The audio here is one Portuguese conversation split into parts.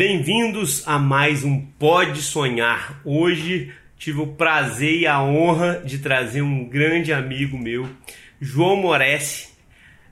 bem-vindos a mais um Pode Sonhar. Hoje tive o prazer e a honra de trazer um grande amigo meu, João Moresi,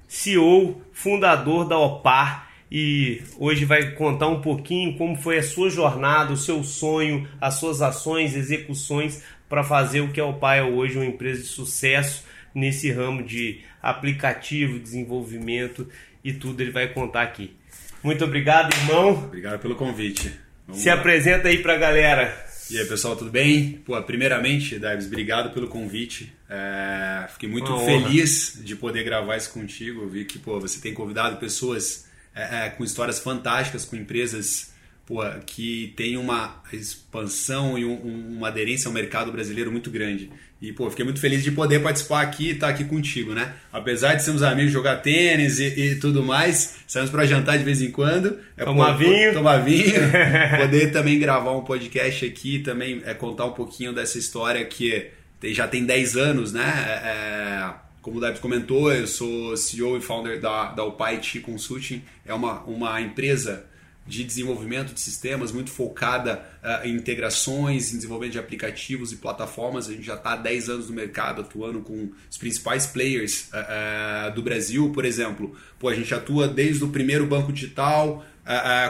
CEO, fundador da OPAR, e hoje vai contar um pouquinho como foi a sua jornada, o seu sonho, as suas ações, execuções para fazer o que a OPAR é hoje, uma empresa de sucesso nesse ramo de aplicativo, desenvolvimento e tudo ele vai contar aqui. Muito obrigado, irmão. Obrigado pelo convite. Vamos Se lá. apresenta aí pra galera. E aí, pessoal, tudo bem? Pô, primeiramente, Davis, obrigado pelo convite. É, fiquei muito Uma feliz honra. de poder gravar isso contigo. Eu vi que pô, você tem convidado pessoas é, é, com histórias fantásticas, com empresas pô, que têm uma expansão e um, uma aderência ao mercado brasileiro muito grande. E, pô, fiquei muito feliz de poder participar aqui e estar aqui contigo, né? Apesar de sermos amigos, jogar tênis e, e tudo mais, saímos para jantar de vez em quando. É, tomar pô, vinho. Tomar vinho. poder também gravar um podcast aqui, também é, contar um pouquinho dessa história que tem, já tem 10 anos, né? É, é, como o Debs comentou, eu sou CEO e founder da, da Opait Consulting. É uma, uma empresa de desenvolvimento de sistemas, muito focada uh, em integrações, em desenvolvimento de aplicativos e plataformas. A gente já está há 10 anos no mercado atuando com os principais players uh, uh, do Brasil, por exemplo. Pô, a gente atua desde o primeiro banco digital,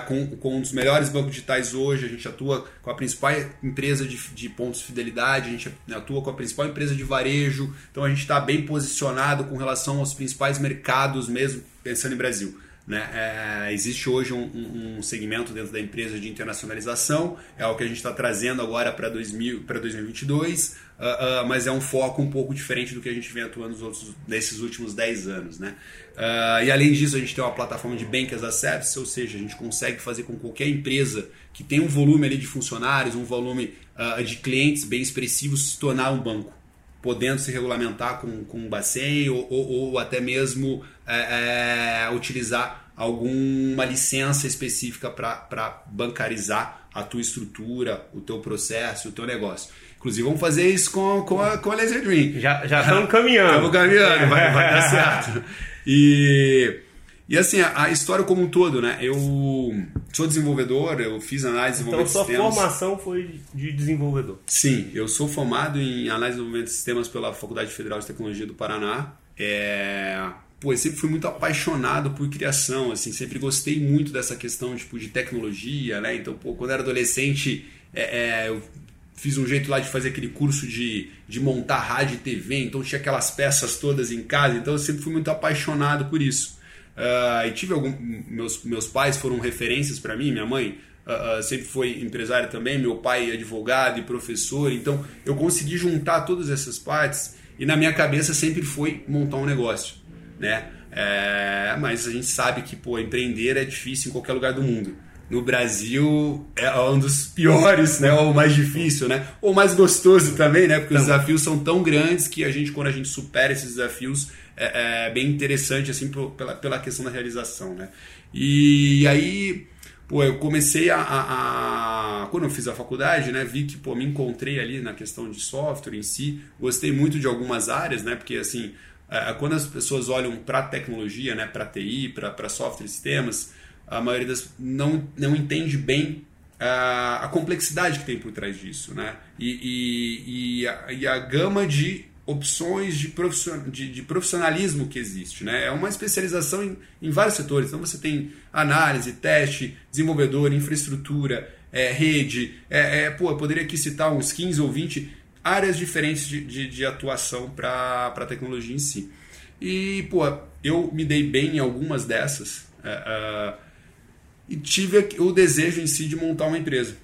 com, com um dos melhores bancos digitais hoje, a gente atua com a principal empresa de, de pontos de fidelidade, a gente atua com a principal empresa de varejo, então a gente está bem posicionado com relação aos principais mercados mesmo, pensando em Brasil. Né? É, existe hoje um, um, segmento dentro da empresa de internacionalização, é o que a gente está trazendo agora para 2022, uh, uh, mas é um foco um pouco diferente do que a gente vem atuando nos outros, nesses últimos 10 anos. Né? Uh, e além disso, a gente tem uma plataforma de Bank as a Service, ou seja, a gente consegue fazer com qualquer empresa que tem um volume ali de funcionários, um volume uh, de clientes bem expressivo, se tornar um banco podendo se regulamentar com, com um Bacen ou, ou, ou até mesmo é, é, utilizar alguma licença específica para bancarizar a tua estrutura, o teu processo, o teu negócio. Inclusive, vamos fazer isso com, com, a, com a Laser Dream. Já estamos caminhando. Estamos caminhando, vai, vai dar certo. E e assim, a, a, história como um todo, né? Eu sou desenvolvedor, eu fiz análise de então, desenvolvimento de sistemas. Então, sua formação foi de desenvolvedor? Sim, eu sou formado em análise de desenvolvimento de sistemas pela Faculdade Federal de Tecnologia do Paraná. É... Pô, eu sempre fui muito apaixonado por criação, assim, sempre gostei muito dessa questão tipo, de tecnologia, né? Então, pô, quando eu era adolescente, é, é, eu fiz um jeito lá de fazer aquele curso de, de montar rádio e TV, então tinha aquelas peças todas em casa, então eu sempre fui muito apaixonado por isso. Uh, e tive algum. Meus, meus pais foram referências para mim, minha mãe uh, sempre foi empresária também, meu pai é advogado e professor, então eu consegui juntar todas essas partes e na minha cabeça sempre foi montar um negócio, né? É, mas a gente sabe que pô, empreender é difícil em qualquer lugar do mundo. No Brasil é um dos piores, né? Ou mais difícil, né? Ou mais gostoso também, né? Porque os desafios são tão grandes que a gente, quando a gente supera esses desafios, é, é, bem interessante assim pela, pela questão da realização, né? E aí, pô, eu comecei a, a, a, quando eu fiz a faculdade, né, vi que pô, me encontrei ali na questão de software em si, gostei muito de algumas áreas, né? Porque assim, quando as pessoas olham para tecnologia, né, para TI, para software e sistemas, a maioria das não não entende bem a, a complexidade que tem por trás disso, né? E, e, e, a, e a gama de opções de, de, de, profissionalismo que existe. Né? É uma especialização em, em, vários setores. Então você tem análise, teste, desenvolvedor, infraestrutura, é, rede. É, é, pô, eu poderia aqui citar uns 15 ou 20 áreas diferentes de, de, de atuação para a tecnologia em si. E pô, eu me dei bem em algumas dessas uh, e tive o desejo em si de montar uma empresa.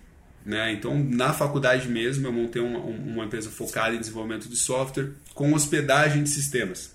Né? Então, na faculdade mesmo, eu montei uma, uma empresa focada em desenvolvimento de software com hospedagem de sistemas.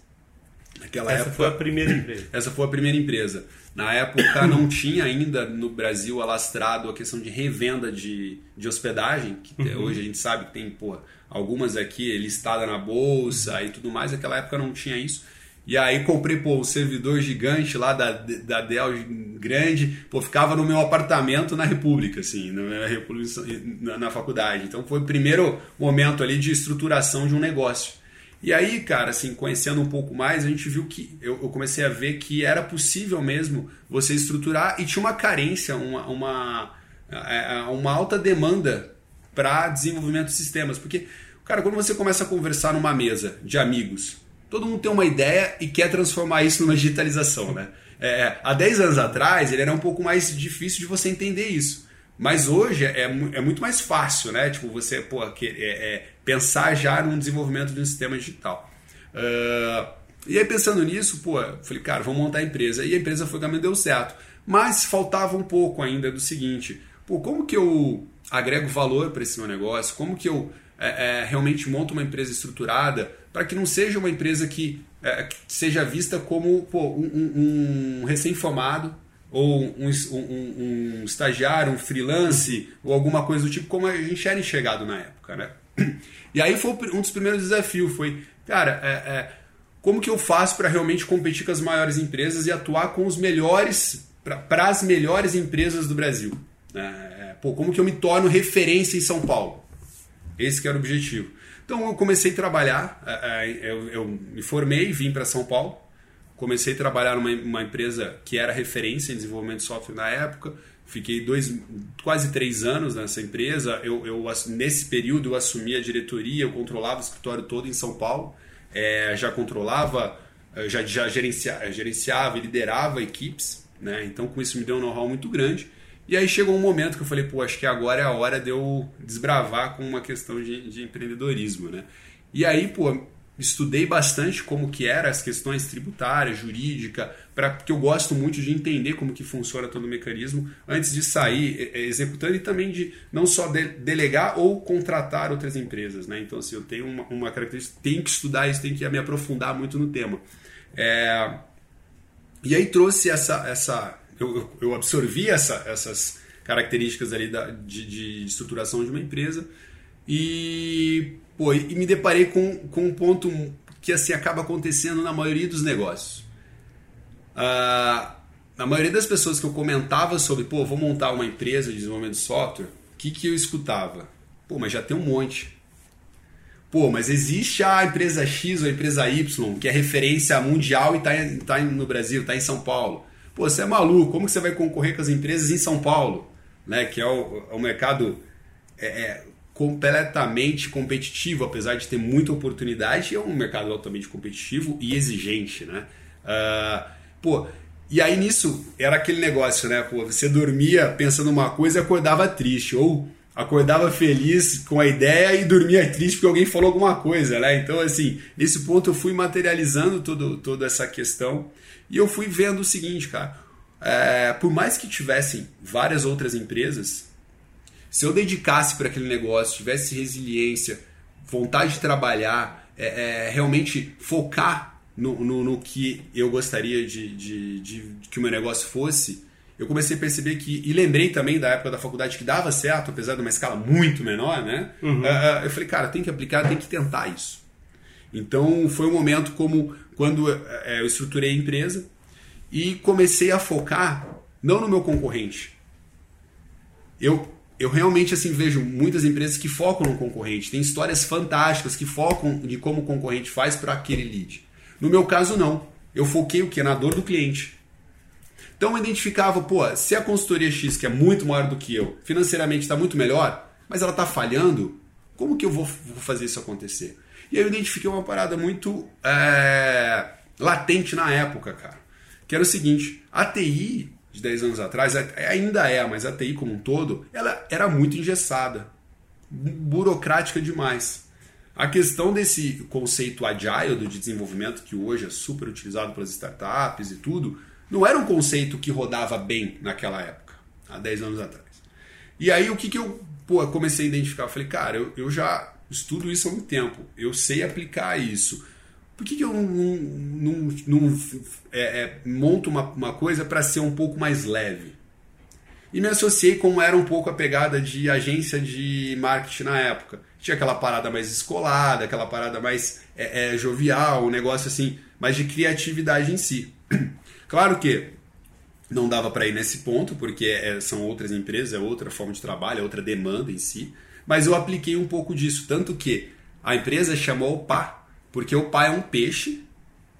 Naquela essa época, foi a primeira empresa. Essa foi a primeira empresa. Na época não tinha ainda no Brasil alastrado a questão de revenda de, de hospedagem, que uhum. hoje a gente sabe que tem pô, algumas aqui listadas na bolsa e tudo mais. Naquela época não tinha isso. E aí comprei pô, um servidor gigante lá da, da Dell grande, pô, ficava no meu apartamento na República, assim, na, República, na, na faculdade. Então foi o primeiro momento ali de estruturação de um negócio. E aí, cara, assim, conhecendo um pouco mais, a gente viu que eu, eu, comecei a ver que era possível mesmo você estruturar e tinha uma carência, uma, uma É, é uma alta demanda para desenvolvimento de sistemas. Porque, cara, quando você começa a conversar numa mesa de amigos, todo mundo tem uma ideia e quer transformar isso numa digitalização, né? É, é há 10 anos atrás, ele era um pouco mais difícil de você entender isso. Mas hoje é, é muito mais fácil, né? Tipo, você pô, é, é, pensar já no desenvolvimento de um sistema digital. Uh, e aí, pensando nisso, pô, falei, cara, vamos montar a empresa. E a empresa foi caminho deu certo. Mas faltava um pouco ainda do seguinte: pô, como que eu agrego valor para esse meu negócio? Como que eu é, é, realmente monto uma empresa estruturada para que não seja uma empresa que, é, que seja vista como pô, um, um, recém-formado ou um, um, um, estagiário, um freelance ou alguma coisa do tipo, como a gente era enxergado na época, né? E aí foi um dos primeiros desafios, foi, cara, é, é, como que eu faço para realmente competir com as maiores empresas e atuar com os melhores, para as melhores empresas do Brasil? É, pô, como que eu me torno referência em São Paulo? Esse que era o objetivo. Então eu comecei a trabalhar, é, eu, eu me formei, vim para São Paulo, comecei a trabalhar numa empresa que era referência em desenvolvimento de software na época. Fiquei dois, quase três anos nessa empresa. Eu, eu, nesse período eu assumi a diretoria, eu controlava o escritório todo em São Paulo. É, já controlava, é, já, já gerenciava, gerenciava e liderava equipes. Né? Então com isso me deu um know-how muito grande. E aí chegou um momento que eu falei, pô, acho que agora é a hora de eu desbravar com uma questão de, de empreendedorismo. Né? E aí, pô, estudei bastante como que era as questões tributárias, jurídica, para porque eu gosto muito de entender como que funciona todo o mecanismo antes de sair executando e também de não só de, delegar ou contratar outras empresas, né? Então assim, eu tenho uma, uma característica, tenho que estudar isso, tenho que me aprofundar muito no tema. É, e aí trouxe essa, essa eu, eu absorvi essa, essas características ali da, de, de estruturação de uma empresa e Pô, e me deparei com, com um ponto que assim acaba acontecendo na maioria dos negócios. Ah, a maioria das pessoas que eu comentava sobre, pô, vou montar uma empresa de desenvolvimento de software, o que, que eu escutava? Pô, mas já tem um monte. Pô, mas existe a empresa X ou a empresa Y, que é referência mundial e está tá no Brasil, está em São Paulo. Pô, você é maluco, como que você vai concorrer com as empresas em São Paulo? Né, que é o, é o mercado é, é, completamente competitivo, apesar de ter muita oportunidade, é um mercado altamente competitivo e exigente, né? Uh, pô, e aí nisso era aquele negócio, né? Pô, você dormia pensando uma coisa e acordava triste, ou acordava feliz com a ideia e dormia triste porque alguém falou alguma coisa, né? Então, assim, nesse ponto eu fui materializando todo, toda essa questão e eu fui vendo o seguinte, cara. É, por mais que tivessem várias outras empresas, se eu dedicasse para aquele negócio, tivesse resiliência, vontade de trabalhar, é, é, realmente focar no, no, no, que eu gostaria de, de, de, que o meu negócio fosse, eu comecei a perceber que. E lembrei também da época da faculdade que dava certo, apesar de uma escala muito menor, né? Uhum. Uh, eu falei, cara, tem que aplicar, tem que tentar isso. Então foi um momento como quando uh, eu estruturei a empresa e comecei a focar não no meu concorrente. Eu eu realmente assim vejo muitas empresas que focam no concorrente. Tem histórias fantásticas que focam de como o concorrente faz para aquele lead. No meu caso, não. Eu foquei o que? Na dor do cliente. Então eu identificava, pô, se a consultoria X, que é muito maior do que eu, financeiramente está muito melhor, mas ela está falhando, como que eu vou, fazer isso acontecer? E aí eu identifiquei uma parada muito é, latente na época, cara. Que era o seguinte: a TI de 10 anos atrás, ainda é, mas a TI como um todo, ela era muito engessada, burocrática demais. A questão desse conceito agile de desenvolvimento, que hoje é super utilizado pelas startups e tudo, não era um conceito que rodava bem naquela época, há 10 anos atrás. E aí o que, que eu pô, comecei a identificar? Eu falei, cara, eu, eu já estudo isso há muito tempo, eu sei aplicar isso por que, que eu não, não, não é, é, monto uma, uma coisa para ser um pouco mais leve? E me associei como era um pouco a pegada de agência de marketing na época. Tinha aquela parada mais escolada, aquela parada mais é, é, jovial, um negócio assim, mais de criatividade em si. Claro que não dava para ir nesse ponto, porque é, são outras empresas, é outra forma de trabalho, é outra demanda em si. Mas eu apliquei um pouco disso, tanto que a empresa chamou o PA, porque o pai é um peixe.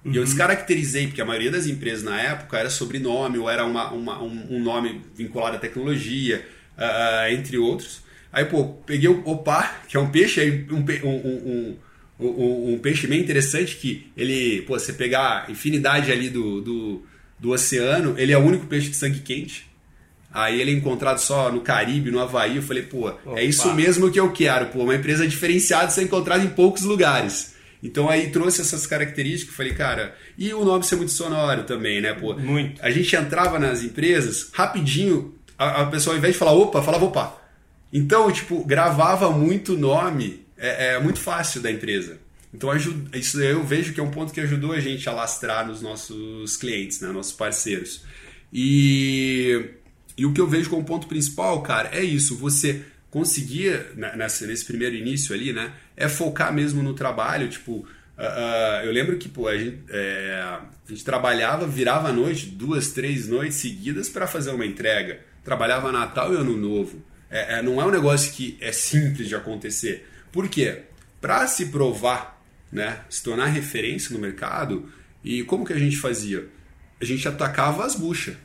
Uhum. E eu uhum. descaracterizei, porque a maioria das empresas na época era sobrenome, ou era uma, uma um, um, nome vinculado à tecnologia. uh, entre outros. Aí, pô, peguei o opá, que é um peixe, um, um, um, um, um peixe bem interessante que ele, pô, você pegar a infinidade ali do, do, do oceano, ele é o único peixe de sangue quente. Aí ele é encontrado só no Caribe, no Havaí. Eu falei, pô, Opa. é isso mesmo que eu quero, pô, uma empresa diferenciada ser encontrada em poucos lugares. Então aí trouxe essas características, falei, cara, e o nome ser muito sonoro também, né, pô? Muito. A gente entrava nas empresas, rapidinho, a, a pessoa ao invés de falar opa, falava opa. Então, tipo, gravava muito nome, é, é muito fácil da empresa. Então isso eu vejo que é um ponto que ajudou a gente a lastrar nos nossos clientes, né, nossos parceiros. E e o que eu vejo como ponto principal, cara, é isso. Você conseguia, né, nessa, nesse primeiro início ali, né? É focar mesmo no trabalho. Tipo, uh, uh, eu lembro que pô, a, gente, é, a gente trabalhava, virava a noite, duas, três noites seguidas para fazer uma entrega. Trabalhava Natal e Ano Novo. É, é, não é um negócio que é simples de acontecer. Por quê? Para se provar, né, se tornar referência no mercado, e como que a gente fazia? A gente atacava as buchas.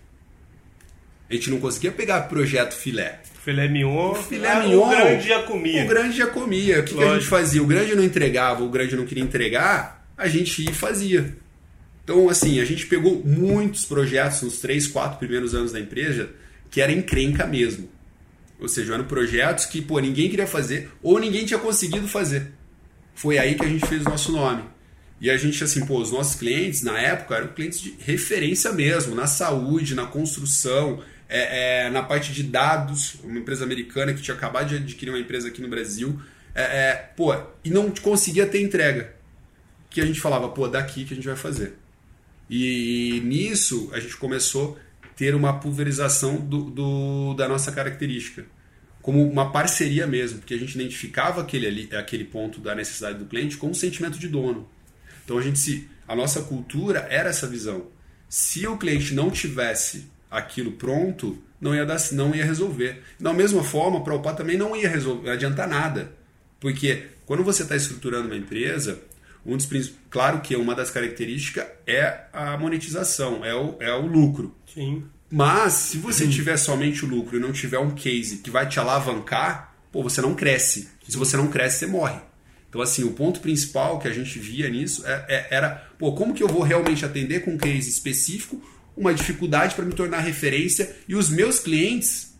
A gente não conseguia pegar projeto filé. Filé mignon, o filé ah, mignon, o grande já comia. O grande já comia. O que, que, a gente fazia? O grande não entregava, o grande não queria entregar, a gente ia e fazia. Então, assim, a gente pegou muitos projetos nos três, quatro primeiros anos da empresa que era encrenca mesmo. Ou seja, eram projetos que pô, ninguém queria fazer ou ninguém tinha conseguido fazer. Foi aí que a gente fez o nosso nome. E a gente, assim, pô, os nossos clientes na época eram clientes de referência mesmo, na saúde, na construção, é, é, na parte de dados, uma empresa americana que tinha acabado de adquirir uma empresa aqui no Brasil, é, é, pô, e não conseguia ter entrega. Que a gente falava, pô, daqui que a gente vai fazer. E, e nisso a gente começou a ter uma pulverização do, do, da nossa característica. Como uma parceria mesmo, porque a gente identificava aquele, ali, aquele ponto da necessidade do cliente como um sentimento de dono. Então a gente se, a nossa cultura era essa visão. Se o cliente não tivesse aquilo pronto, não ia, dar, não ia resolver. Da mesma forma, para o OPA também não ia resolver, adiantar nada. Porque quando você está estruturando uma empresa, um dos, claro que uma das características é a monetização, é o, é o lucro. Sim. Mas se você tiver somente o lucro e não tiver um case que vai te alavancar, pô, você não cresce. Se você não cresce, você morre. Então, assim, o ponto principal que a gente via nisso é, é, era, pô, como que eu vou realmente atender com um case específico uma dificuldade para me tornar referência e os meus clientes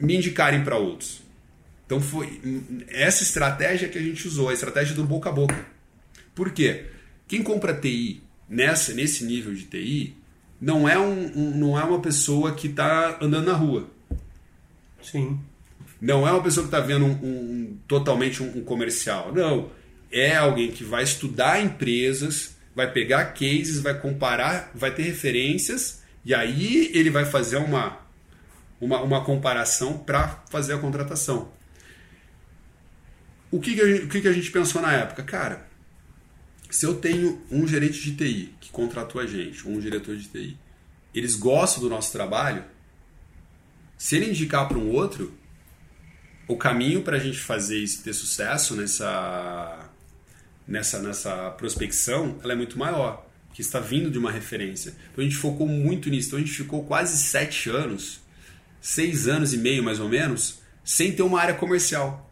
me indicarem para outros. Então foi essa estratégia que a gente usou, a estratégia do boca a boca. Por quê? Quem compra TI nessa, nesse nível de TI não é, um, um não é uma pessoa que está andando na rua. Sim. Não é uma pessoa que está vendo um, um totalmente um, comercial. Não. É alguém que vai estudar empresas, vai pegar cases, vai comparar, vai ter referências e aí ele vai fazer uma, uma, uma comparação para fazer a contratação. O que, que, a gente, o que, que a gente pensou na época? Cara, se eu tenho um gerente de TI que contratou a gente, ou um diretor de TI, eles gostam do nosso trabalho, se ele indicar para um outro, o caminho para a gente fazer isso ter sucesso nessa nessa, nessa prospecção, ela é muito maior, que está vindo de uma referência. Então a gente focou muito nisso. Então a gente ficou quase sete anos, seis anos e meio mais ou menos, sem ter uma área comercial.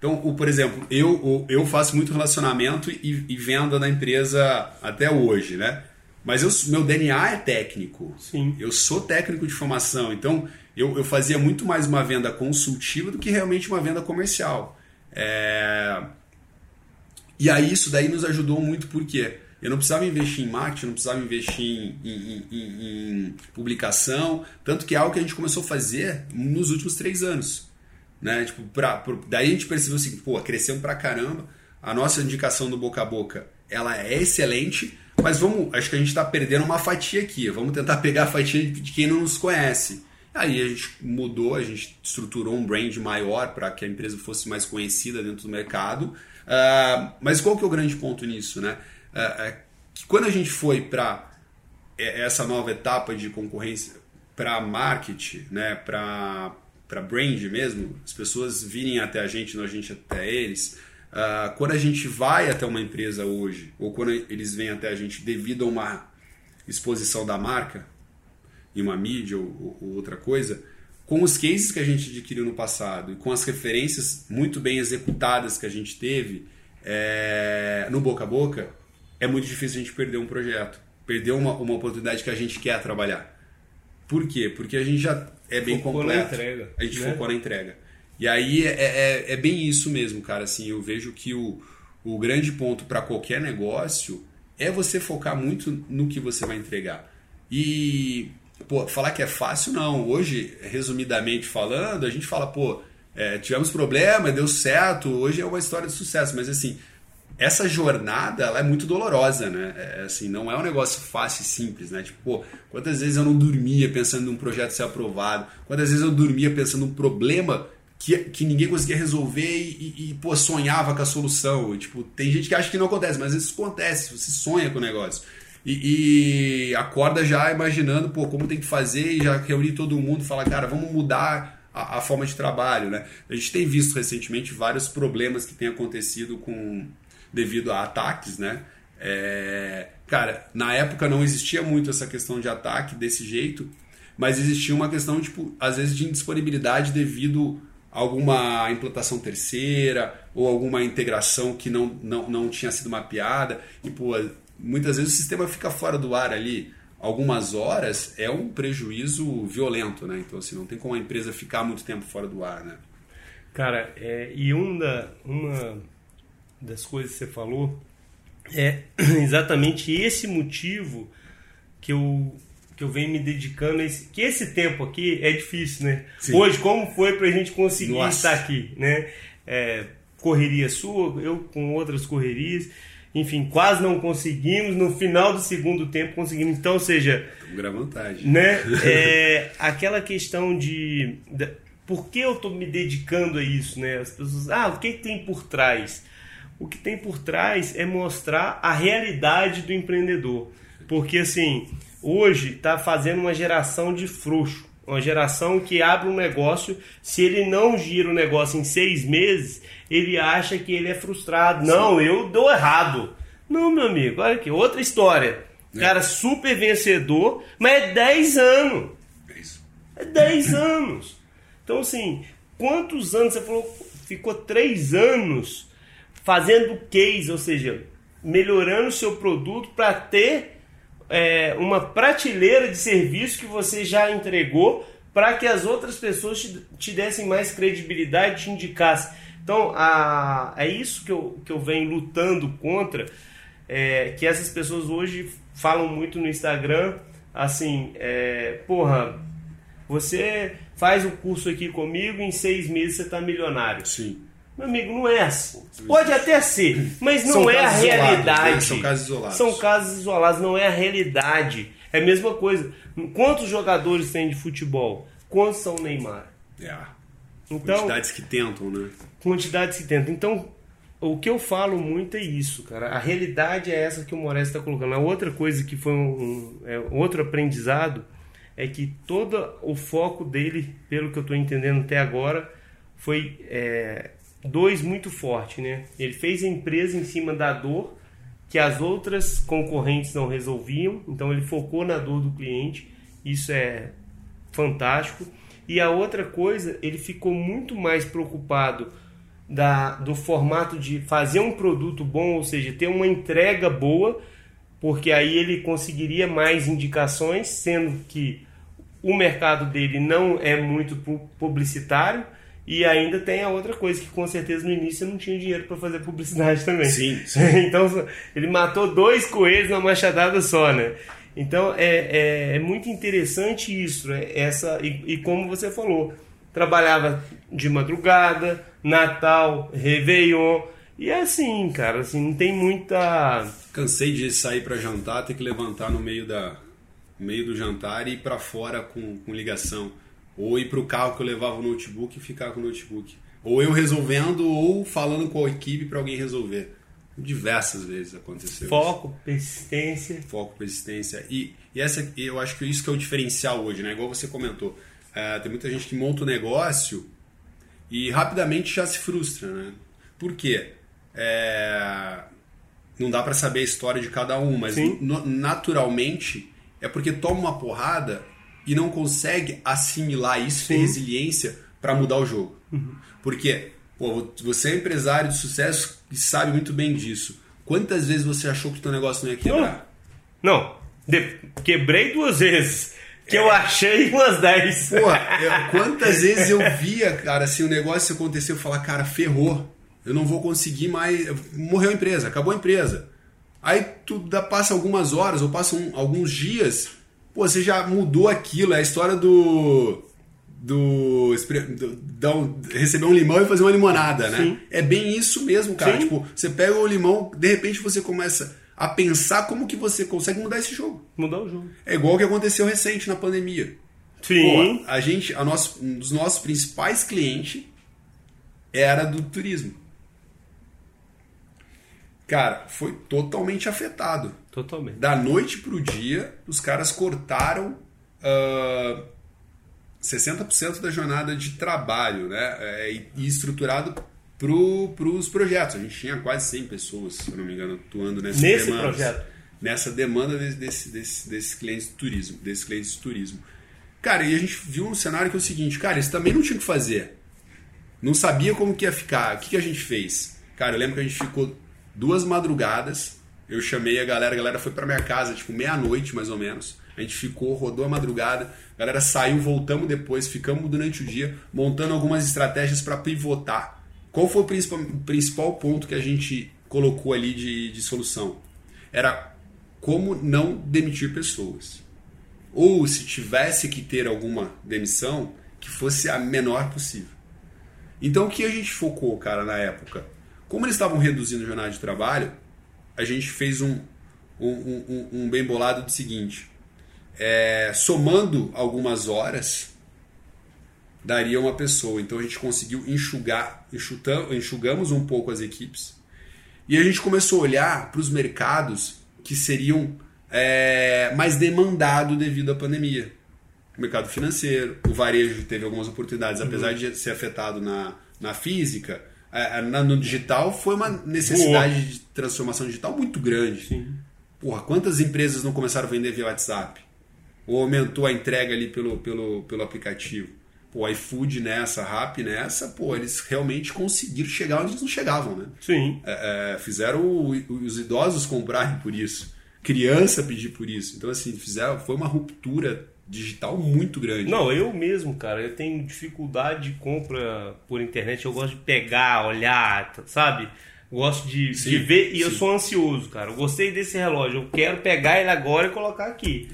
Então, por exemplo, eu, eu faço muito relacionamento e, e venda na empresa até hoje, né? Mas eu, meu DNA é técnico. Sim. Eu sou técnico de formação. Então, eu, eu fazia muito mais uma venda consultiva do que realmente uma venda comercial. É... E aí isso daí nos ajudou muito porque eu não precisava investir em marketing, não precisava investir em, em, em, em, publicação, tanto que é algo que a gente começou a fazer nos últimos três anos. Né? Tipo, pra, pra, daí a gente percebeu assim, pô, crescemos pra caramba, a nossa indicação do boca a boca ela é excelente, mas vamos, acho que a gente está perdendo uma fatia aqui, vamos tentar pegar a fatia de quem não nos conhece. Aí a gente mudou, a gente estruturou um brand maior para que a empresa fosse mais conhecida dentro do mercado Uh, mas qual que é o grande ponto nisso, né? Uh, que quando a gente foi para essa nova etapa de concorrência para marketing, né, para para brand mesmo, as pessoas virem até a gente, não a gente até eles. Uh, quando a gente vai até uma empresa hoje, ou quando eles vêm até a gente devido a uma exposição da marca, em uma mídia ou, ou outra coisa, com os cases que a gente adquiriu no passado e com as referências muito bem executadas que a gente teve é, no boca a boca, é muito difícil a gente perder um projeto, perder uma, uma oportunidade que a gente quer trabalhar. Por quê? Porque a gente já é bem Focou completo. entrega, a gente né? focou na entrega. E aí é, é, é bem isso mesmo, cara. Assim, eu vejo que o, o grande ponto para qualquer negócio é você focar muito no que você vai entregar. E pô, falar que é fácil, não. Hoje, resumidamente falando, a gente fala, pô, é, tivemos problema, deu certo, hoje é uma história de sucesso, mas assim, essa jornada ela é muito dolorosa, né? É, assim, não é um negócio fácil e simples, né? Tipo, pô, quantas vezes eu não dormia pensando num projeto ser aprovado, quantas vezes eu dormia pensando num problema que, que ninguém conseguia resolver e, e, e, pô, sonhava com a solução. E, tipo, tem gente que acha que não acontece, mas isso acontece, você sonha com o negócio. E, e acorda já imaginando, pô, como tem que fazer e já reunir todo mundo, fala, cara, vamos mudar a, a, forma de trabalho, né? A gente tem visto recentemente vários problemas que têm acontecido com devido a ataques, né? É, cara, na época não existia muito essa questão de ataque desse jeito, mas existia uma questão, tipo, às vezes de indisponibilidade devido a alguma implantação terceira ou alguma integração que não, não, não tinha sido mapeada. E, pô, muitas vezes o sistema fica fora do ar ali algumas horas, é um prejuízo violento, né? Então, assim, não tem como a empresa ficar muito tempo fora do ar, né? Cara, é, e um uma das coisas que você falou é exatamente esse motivo que eu que eu venho me dedicando a esse, que esse tempo aqui é difícil, né? Sim. Hoje como foi para a gente conseguir Nossa. estar aqui, né? É, correria sua, eu com outras correrias, enfim, quase não conseguimos. No final do segundo tempo conseguimos. Então, ou seja, grande vantagem, né? É, aquela questão de, de por que eu estou me dedicando a isso, né? As pessoas, ah, o que, que tem por trás? O que tem por trás é mostrar a realidade do empreendedor. Porque assim, hoje está fazendo uma geração de frouxo. Uma geração que abre um negócio, se ele não gira o negócio em seis meses, ele acha que ele é frustrado. Sim. Não, eu dou errado. Não, meu amigo, olha aqui, outra história. É. Cara super vencedor, mas é 10 anos. É isso. É 10 anos. Então, assim, quantos anos você falou? Ficou 3 anos fazendo case, ou seja, melhorando o seu produto para ter é, uma prateleira de serviço que você já entregou para que as outras pessoas te, te, dessem mais credibilidade, te indicassem. Então, a, é isso que eu, que eu venho lutando contra, é, que essas pessoas hoje falam muito no Instagram, assim, é, porra, você faz o curso aqui comigo, em seis meses você está milionário. Sim. Meu amigo, não é assim. Pode até ser, mas não São é a realidade. né? São casos isolados. São casos isolados, não é a realidade. É a mesma coisa. Quantos jogadores tem de futebol? Quantos são Neymar? É. Então, quantidades que tentam, né? Quantidades que tentam. Então, o que eu falo muito é isso, cara. A realidade é essa que o Moraes está colocando. A outra coisa que foi um, um é, outro aprendizado é que todo o foco dele, pelo que eu estou entendendo até agora, foi é, dois muito forte, né? Ele fez a empresa em cima da dor que as outras concorrentes não resolviam, então ele focou na dor do cliente. Isso é fantástico. E a outra coisa, ele ficou muito mais preocupado da, do formato de fazer um produto bom, ou seja, ter uma entrega boa, porque aí ele conseguiria mais indicações, sendo que o mercado dele não é muito publicitário e ainda tem a outra coisa, que com certeza no início não tinha dinheiro para fazer publicidade também. Sim. sim. então ele matou dois coelhos numa machadada só, né? Então é, é, é muito interessante isso, né? Essa, e, e, como você falou, trabalhava de madrugada, Natal, Réveillon. E é assim, cara, assim, não tem muita. Cansei de sair para jantar, ter que levantar no meio, da, meio do jantar e ir para fora com, com ligação. Ou ir para o carro que eu levava o notebook e ficar com o notebook. Ou eu resolvendo ou falando com a equipe para alguém resolver. Diversas vezes aconteceu. Foco, isso. persistência. Foco, persistência. E, e essa, eu acho que isso que é o diferencial hoje, né? Igual você comentou. É, tem muita gente que monta o um negócio e rapidamente já se frustra, né? Por quê? É, não dá para saber a história de cada um, mas naturalmente é porque toma uma porrada e não consegue assimilar isso, ter resiliência para mudar o jogo. Uhum. Porque pô, você é empresário de sucesso e sabe muito bem disso. Quantas vezes você achou que o teu negócio não ia quebrar? Não, não. De... quebrei duas vezes. Que é. eu achei umas 10. Porra, quantas vezes eu via, cara, assim, o negócio aconteceu, eu falar, cara, ferrou. Eu não vou conseguir mais. Morreu a empresa, acabou a empresa. Aí tu dá, passa algumas horas ou passam alguns dias, pô, você já mudou aquilo. É a história do. Do, do, do, receber um limão e fazer uma limonada, né? Sim. É bem isso mesmo, cara. Sim. Tipo, você pega o limão, de repente você começa a pensar como que você consegue mudar esse jogo. Mudar o jogo. É igual o que aconteceu recente na pandemia. Sim. Pô, a gente, a nosso, um dos nossos principais clientes era do turismo. Cara, foi totalmente afetado. Totalmente. Da noite pro dia, os caras cortaram uh, ah, 60% da jornada de trabalho, né? É, e estruturado para os projetos. A gente tinha quase 100 pessoas, se eu não me engano, atuando nessa Nesse demanda, projeto? Nessa demanda desse, desse, desse, desses clientes de turismo, desses clientes de turismo. Cara, e a gente viu um cenário que é o seguinte, cara, eles também não tinham o que fazer. Não sabia como que ia ficar. O que, que a gente fez? Cara, eu lembro que a gente ficou duas madrugadas. Eu chamei a galera, a galera foi para minha casa, tipo, meia-noite mais ou menos. A gente ficou, rodou a madrugada, a galera saiu, voltamos depois, ficamos durante o dia montando algumas estratégias para pivotar. Qual foi o principal, principal ponto que a gente colocou ali de, de solução? Era como não demitir pessoas. Ou se tivesse que ter alguma demissão, que fosse a menor possível. Então o que a gente focou, cara, na época? Como eles estavam reduzindo a jornada de trabalho, a gente fez um, um, um, um bem bolado do seguinte: é, somando algumas horas, daria uma pessoa. Então a gente conseguiu enxugar, enxutamos, enxugamos um pouco as equipes e a gente começou a olhar para os mercados que seriam é, mais demandados devido à pandemia. O mercado financeiro, o varejo teve algumas oportunidades, uhum. apesar de ser afetado na, na física, no digital foi uma necessidade Boa. de transformação digital muito grande. Sim. Porra, quantas empresas não começaram a vender via WhatsApp? Ou aumentou a entrega ali pelo, pelo, pelo aplicativo? Pô, iFood nessa, Rap nessa, pô, eles realmente conseguiram chegar onde eles não chegavam, né? Sim. É, é, fizeram o, os idosos comprarem por isso, criança pedir por isso. Então, assim, fizeram, foi uma ruptura digital muito grande. Não, eu mesmo, cara, eu tenho dificuldade de compra por internet. Eu gosto de pegar, olhar, sabe? Gosto de, sim, de ver e sim. eu sou ansioso, cara. Eu gostei desse relógio. Eu quero pegar ele agora e colocar aqui.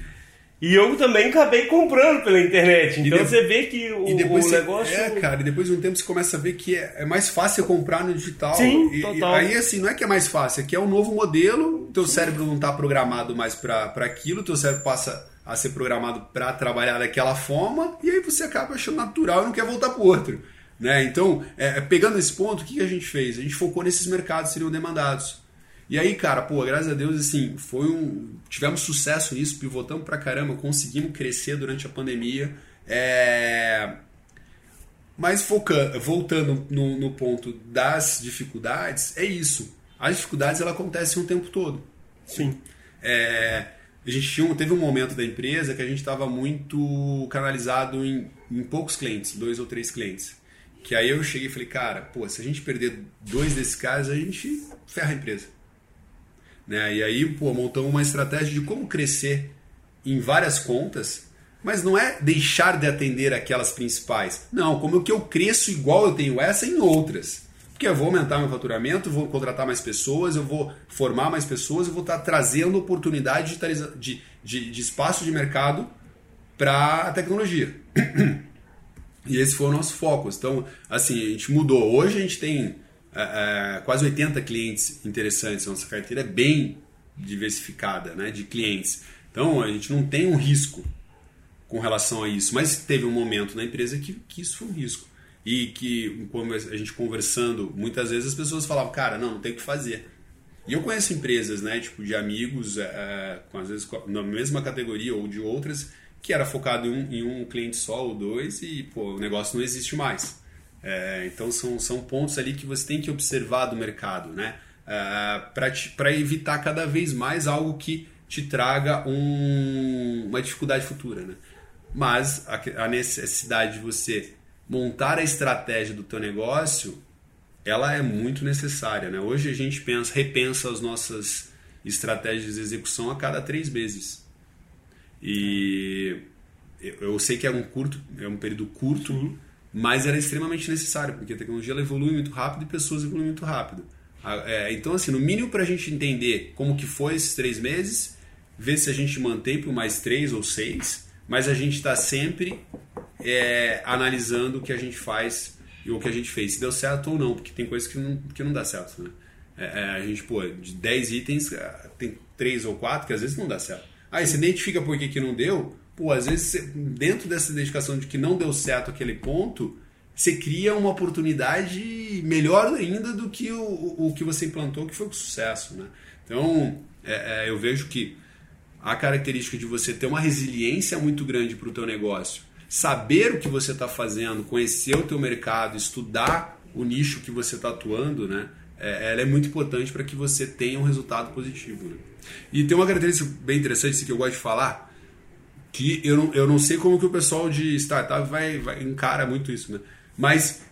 E eu também acabei comprando pela internet. Então de... você vê que o, o você... negócio. É, cara, e depois de um tempo você começa a ver que é, é mais fácil comprar no digital. Sim, e, total. E aí, assim, não é que é mais fácil, é que é um novo modelo, teu cérebro não está programado mais para aquilo, teu cérebro passa a ser programado para trabalhar daquela forma, e aí você acaba achando natural e não quer voltar para o outro. Né? Então, é, é, pegando esse ponto, o que, que a gente fez? A gente focou nesses mercados que seriam demandados. E aí, cara, pô, graças a Deus, assim, foi um. Tivemos sucesso nisso, pivotamos pra caramba, conseguimos crescer durante a pandemia. É... Mas focando, voltando no, no ponto das dificuldades, é isso. As dificuldades ela acontecem o tempo todo. Sim. É, a gente tinha, teve um momento da empresa que a gente estava muito canalizado em, em poucos clientes, dois ou três clientes. Que aí eu cheguei e falei, cara, pô, se a gente perder dois desses caras, a gente ferra a empresa. Né? E aí, pô, montamos uma estratégia de como crescer em várias contas, mas não é deixar de atender aquelas principais. Não, como que eu cresço igual eu tenho essa em outras. Porque eu vou aumentar meu faturamento, vou contratar mais pessoas, eu vou formar mais pessoas, eu vou estar trazendo oportunidade de, de, de espaço de mercado para a tecnologia. E esse foi o nosso foco. Então, assim, a gente mudou. Hoje a gente tem é, é, quase 80 clientes interessantes. Nossa carteira é bem diversificada né, de clientes. Então, a gente não tem um risco com relação a isso. Mas teve um momento na empresa que, que isso foi um risco e que a gente conversando, muitas vezes as pessoas falavam, cara, não, não tem o que fazer. E eu conheço empresas, né, tipo de amigos, é, com, às vezes na mesma categoria ou de outras, que era focado em um, em um cliente só ou dois e pô, o negócio não existe mais. É, então são, são pontos ali que você tem que observar do mercado, né, é, para evitar cada vez mais algo que te traga um, uma dificuldade futura, né. mas a, a necessidade de você montar a estratégia do teu negócio, ela é muito necessária. Né? Hoje a gente pensa, repensa as nossas estratégias de execução a cada três meses. E eu sei que é um curto, é um período curto, uhum. Mas era extremamente necessário, porque a tecnologia evolui muito rápido e pessoas evoluem muito rápido. É, então, assim, no mínimo para a gente entender como que foi esses três meses, ver se a gente mantém por mais três ou seis, mas a gente está sempre é, analisando o que a gente faz e o que a gente fez, se deu certo ou não, porque tem coisas que não, que não dá certo. Né? É, é a gente, pô, de 10 itens, é, tem três ou quatro que às vezes não dá certo. Aí você identifica por que, que não deu, pô, às vezes dentro dessa identificação de que não deu certo aquele ponto, você cria uma oportunidade melhor ainda do que o, o que você implantou, que foi o sucesso. Né? Então, é, é, eu vejo que a característica de você ter uma resiliência muito grande para o teu negócio, saber o que você está fazendo, conhecer o teu mercado, estudar o nicho que você está atuando, né? É, ela é muito importante para que você tenha um resultado positivo. Né? E tem uma característica bem interessante que eu gosto de falar, que eu não, eu não sei como que o pessoal de startup vai, vai encara muito isso, né? Mas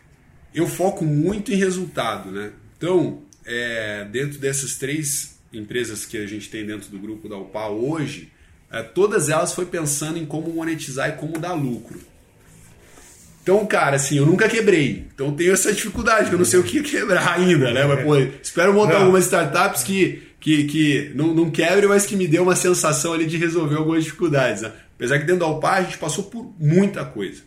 eu foco muito em resultado, né? Então, é, dentro dessas três empresas que a gente tem dentro do grupo da UPA hoje, é, todas elas foi pensando em como monetizar e como dar lucro. Então, cara, assim, eu nunca quebrei. Então tenho essa dificuldade, que eu não sei o que quebrar ainda, né? Mas, pô, espero montar não. algumas startups que, que, que não, não quebre, mas que me dê uma sensação ali de resolver algumas dificuldades. Né? Apesar que dentro da UPA a gente passou por muita coisa.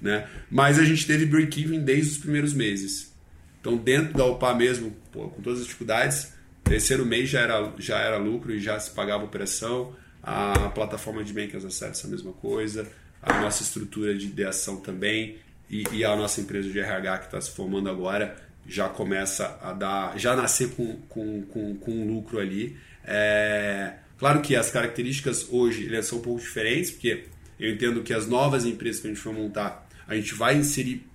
Né? Mas a gente teve break-even desde os primeiros meses. Então, dentro da UPA mesmo, pô, com todas as dificuldades, Terceiro mês já era, já era lucro e já se pagava operação. A plataforma de Bank as a mesma coisa. A nossa estrutura de ideação também. E, e a nossa empresa de RH que está se formando agora já começa a dar, já nascer com, com, com, com lucro ali. É, claro que as características hoje elas são um pouco diferentes, porque eu entendo que as novas empresas que a gente for montar, a gente vai inserir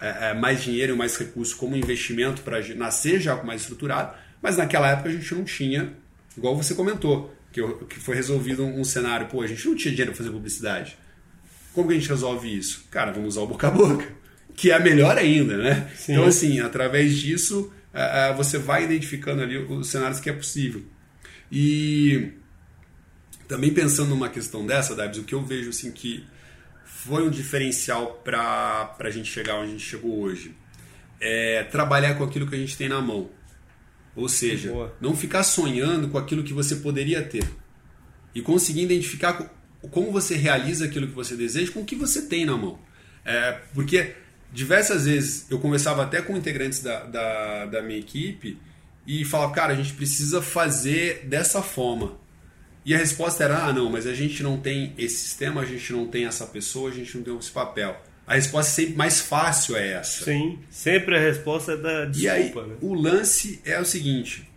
é, é, mais dinheiro e mais recursos como investimento para nascer já mais estruturado, mas naquela época a gente não tinha, igual você comentou, que, eu, que foi resolvido um, um cenário, pô, a gente não tinha dinheiro para fazer publicidade. Como que a gente resolve isso? Cara, vamos usar o boca a boca, que é melhor ainda, né? Sim. Então, assim, através disso, uh, você vai identificando ali os cenários que é possível. E também pensando numa questão dessa, Debs, o que eu vejo assim que foi um diferencial para a gente chegar onde a gente chegou hoje é trabalhar com aquilo que a gente tem na mão. Ou seja, Boa. não ficar sonhando com aquilo que você poderia ter. E conseguir identificar como você realiza aquilo que você deseja com o que você tem na mão. É, porque diversas vezes eu conversava até com integrantes da, da, da minha equipe e falava, cara, a gente precisa fazer dessa forma. E a resposta era, ah, não, mas a gente não tem esse sistema, a gente não tem essa pessoa, a gente não tem esse papel. A resposta sempre mais fácil é essa. Sim, sempre a resposta é da desculpa. E aí, né? o lance é o seguinte: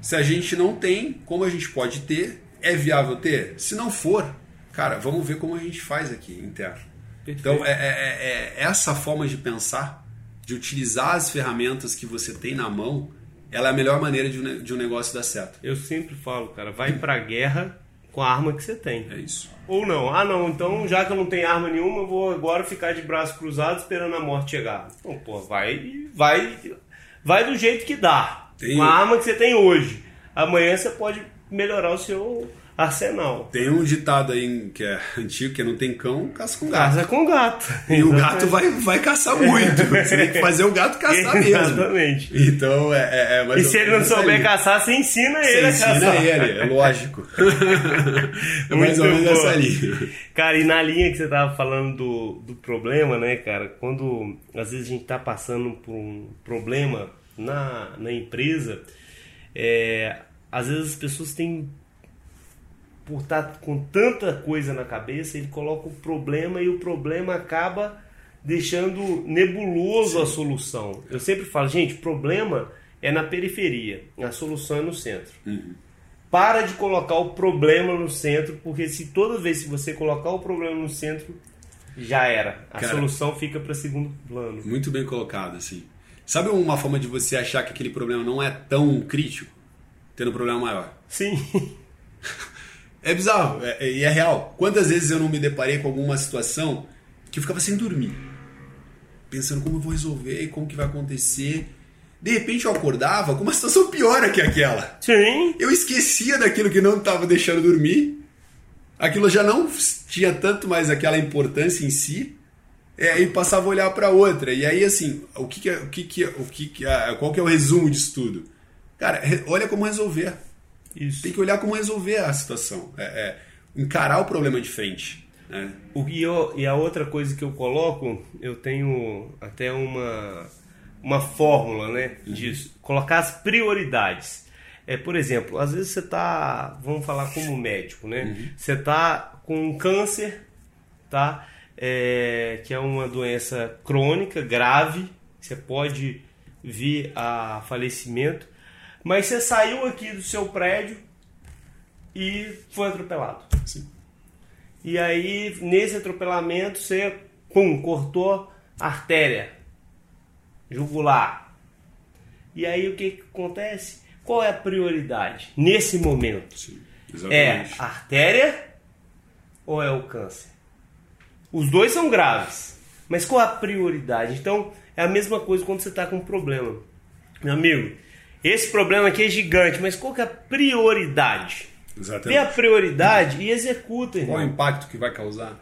se a gente não tem, como a gente pode ter? É viável ter? Se não for, cara, vamos ver como a gente faz aqui interno. Perfeito. Então, é, é, é, é, essa forma de pensar, de utilizar as ferramentas que você tem na mão, ela é a melhor maneira de um, de um negócio dar certo. Eu sempre falo, cara, vai pra guerra com a arma que você tem. É isso. Ou não. Ah, não, então já que eu não tenho arma nenhuma, eu vou agora ficar de braço cruzado esperando a morte chegar. Então, pô, vai, vai, vai do jeito que dá. Tem... Com a arma que você tem hoje. Amanhã você pode melhorar o seu Arsenal. Tem um ditado aí que é antigo, que é não tem cão, caça com gato. Caça com gato. E o gato vai, vai caçar muito. Você tem que fazer o gato caçar mesmo. Exatamente. Então é, é, é mais E se ele não souber caçar, você ensina ele você a caçar. ensina ele, é lógico. é mais ou menos essa linha. Cara, e na linha que você tava falando do, do problema, né, cara? Quando às vezes a gente tá passando por um problema na, na empresa, é, às vezes as pessoas têm por estar tá com tanta coisa na cabeça, ele coloca o problema e o problema acaba deixando nebuloso Sim. a solução. Eu sempre falo, gente, o problema é na periferia, a solução é no centro. Uhum. Para de colocar o problema no centro, porque se toda vez que você colocar o problema no centro, já era. A Cara, solução fica para segundo plano. Muito bem colocado, assim. Sabe uma forma de você achar que aquele problema não é tão crítico? Tendo um problema maior. Sim. É bizarro, é, é, e é, real. Quantas vezes eu não me deparei com alguma situação que eu ficava sem dormir, pensando como eu vou resolver como que vai acontecer. De repente eu acordava com uma situação pior que aquela. Sim. Eu esquecia daquilo que não estava deixando dormir. Aquilo já não tinha tanto mais aquela importância em si. É, e passava a olhar para outra. E aí assim, o que, que é, o que, que é, o que, que é, qual que é o resumo disso tudo? Cara, olha como resolver. Isso. Tem que olhar como resolver a situação. É, é encarar o problema de frente. Né? O, e, eu, e a outra coisa que eu coloco, eu tenho até uma, uma fórmula né, uhum. disso. Colocar as prioridades. É, por exemplo, às vezes você está, vamos falar como médico, né? Uhum. Você está com um câncer, tá? É, que é uma doença crônica, grave, você pode vir a falecimento. Mas você saiu aqui do seu prédio e foi atropelado. Sim. E aí, nesse atropelamento, você pum, cortou a artéria jugular. E aí o que, que acontece? Qual é a prioridade nesse momento? Sim, é a artéria ou é o câncer? Os dois são graves, mas qual a prioridade? Então é a mesma coisa quando você está com um problema. Meu amigo, esse problema aqui é gigante, mas qual que é a prioridade? Exatamente. Vê a prioridade e executa. Irmão. Qual o impacto que vai causar?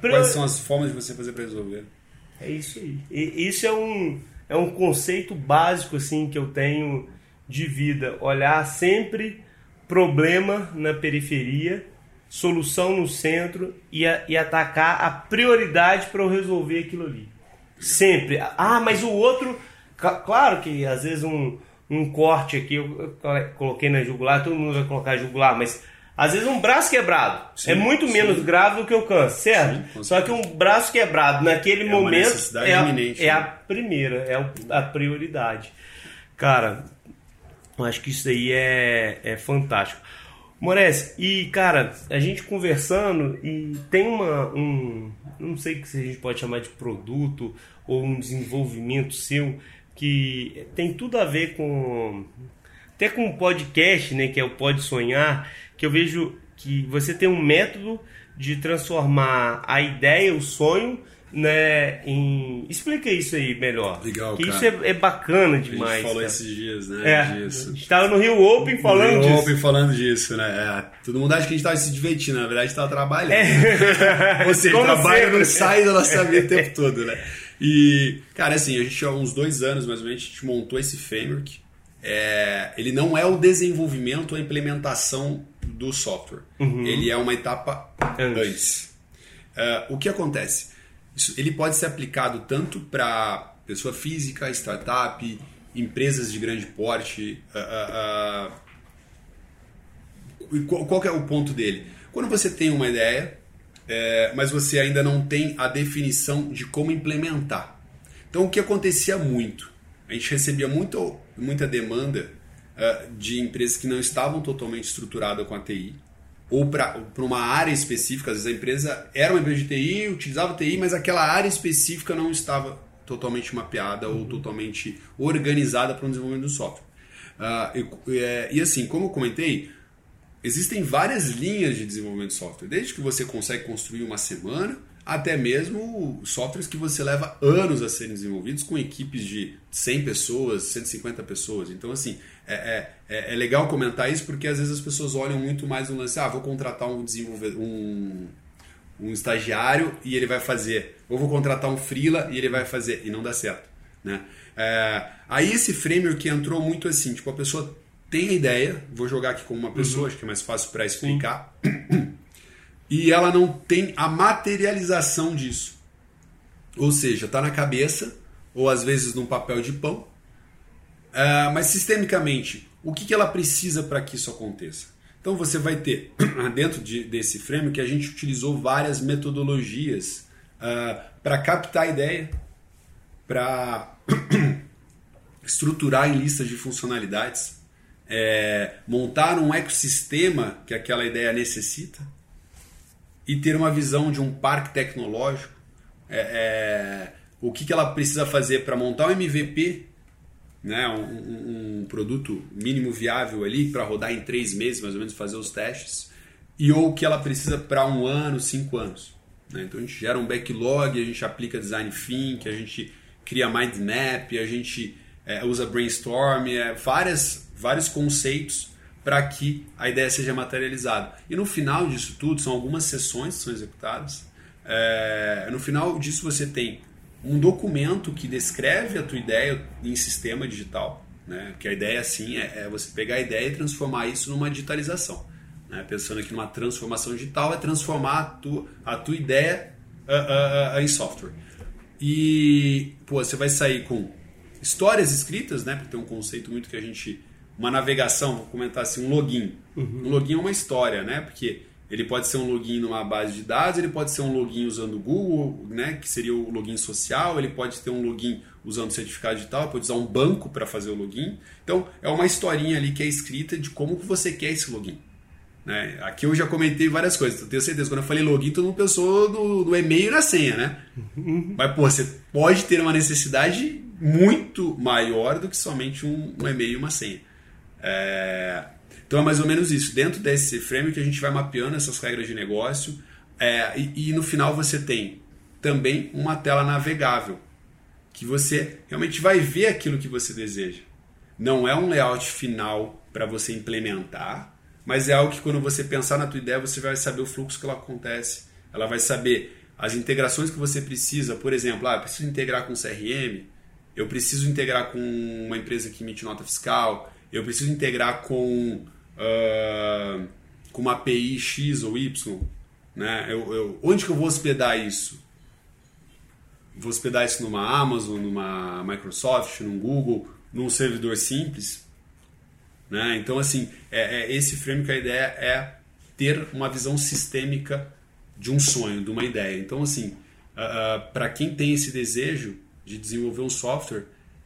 Quais são as formas de você fazer para resolver? É isso aí. E isso é um, é um conceito básico assim que eu tenho de vida. Olhar sempre problema na periferia, solução no centro e, a, e atacar a prioridade para eu resolver aquilo ali. Sempre. Ah, mas o outro. Claro que às vezes um, um corte aqui, eu coloquei na jugular, todo mundo vai colocar jugular, mas às vezes um braço quebrado sim, é muito sim. menos grave do que o câncer, certo? Sim, Só que um braço quebrado naquele é momento é a, é a, né? primeira, é a prioridade. Cara, eu acho que isso aí é, é fantástico. Mores, e cara, a gente conversando e tem uma, um, não sei se a gente pode chamar de produto ou um desenvolvimento seu que tem tudo a ver com até com o podcast, né, que é o Pode Sonhar, que eu vejo que você tem um método de transformar a ideia, o sonho, né, em... Explica isso aí melhor. Legal, que cara. isso é, é, bacana demais. A gente falou cara. esses dias, né, é, disso. A gente tava no Rio Open falando Rio disso. Open falando disso, né. É, todo mundo acha que a gente tava se divertindo, na verdade a gente tava trabalhando. É. Ou seja, trabalho não sai da nossa vida o tempo todo, né. E, cara, assim, a gente há uns dois anos mais ou menos, a gente montou esse framework. É, ele não é o desenvolvimento, a implementação do software. Uhum. Ele é uma etapa antes. antes. Uh, o que acontece? Isso, ele pode ser aplicado tanto para pessoa física, startup, empresas de grande porte. Uh, uh, qual, qual é o ponto dele? Quando você tem uma ideia, é, mas você ainda não tem a definição de como implementar. Então, o que acontecia muito? A gente recebia muito, muita demanda uh, de empresas que não estavam totalmente estruturadas com a TI, ou para uma área específica. Às vezes a empresa era uma empresa de TI, utilizava TI, mas aquela área específica não estava totalmente mapeada ou totalmente organizada para o desenvolvimento do software. Uh, e, é, e, assim, como eu comentei, Existem várias linhas de desenvolvimento de software, desde que você consegue construir uma semana, até mesmo softwares que você leva anos a serem desenvolvidos com equipes de 100 pessoas, 150 pessoas. Então, assim, é, é, é, é legal comentar isso porque às vezes as pessoas olham muito mais no lance, ah, vou contratar um desenvolvedor, um, um estagiário e ele vai fazer, ou vou contratar um freela e ele vai fazer, e não dá certo, né? É, aí esse framework entrou muito assim, tipo, a pessoa tem a ideia, vou jogar aqui como uma pessoa, uhum. acho que é mais fácil para explicar, e ela não tem a materialização disso. Ou seja, está na cabeça, ou às vezes num papel de pão, uh, mas sistemicamente, o que, que ela precisa para que isso aconteça? Então você vai ter, dentro de, desse frame, que a gente utilizou várias metodologias uh, para captar a ideia, para estruturar em listas de funcionalidades, é, montar um ecossistema que aquela ideia necessita e ter uma visão de um parque tecnológico. É, é, o que, que ela precisa fazer para montar um MVP, né, um, um, produto mínimo viável ali para rodar em três meses, mais ou menos, fazer os testes. e ou que ela precisa para um ano, cinco anos. Né? Então a gente gera um backlog, a gente aplica design thinking, a gente cria mind map, a gente é, usa brainstorm, é, várias, vários conceitos para que a ideia seja materializada. E no final disso tudo, são algumas sessões que são executadas. É, no final disso você tem um documento que descreve a tua ideia em sistema digital. Né? Que a ideia assim é, é você pegar a ideia e transformar isso numa digitalização. Né? Pensando aqui numa transformação digital é transformar a tua, a tua ideia uh, uh, uh, em software. E pô, você vai sair com histórias escritas, né? Porque tem um conceito muito que a gente uma navegação, vou comentar assim, um login. Uhum. Um login é uma história, né? Porque ele pode ser um login numa base de dados, ele pode ser um login usando o Google, né? Que seria o login social, ele pode ter um login usando certificado digital, pode usar um banco para fazer o login. Então, é uma historinha ali que é escrita de como que você quer esse login. Né? Aqui eu já comentei várias coisas, eu tenho certeza. Quando eu falei login, todo mundo pensou no, no e-mail e na senha, né? Uhum. Mas, pô, você pode ter uma necessidade muito maior do que somente um, um e-mail e uma senha. É... Então é mais ou menos isso. Dentro desse framework a gente vai mapeando essas regras de negócio é, e, e, no final você tem também uma tela navegável que você realmente vai ver aquilo que você deseja. Não é um layout final para você implementar, mas é algo que quando você pensar na tua ideia você vai saber o fluxo que ela acontece. Ela vai saber as integrações que você precisa. Por exemplo, ah, preciso integrar com CRM, eu preciso integrar com uma empresa que emite nota fiscal, eu preciso integrar com, uh, com uma API X ou Y. Né? Eu, eu, onde que eu vou hospedar isso? Vou hospedar isso numa Amazon, numa Microsoft, num Google, num servidor simples. Né? Então, assim, é, é esse framework, a ideia é ter uma visão sistêmica de um sonho, de uma ideia. Então, assim, uh, uh, para quem tem esse desejo de desenvolver um software,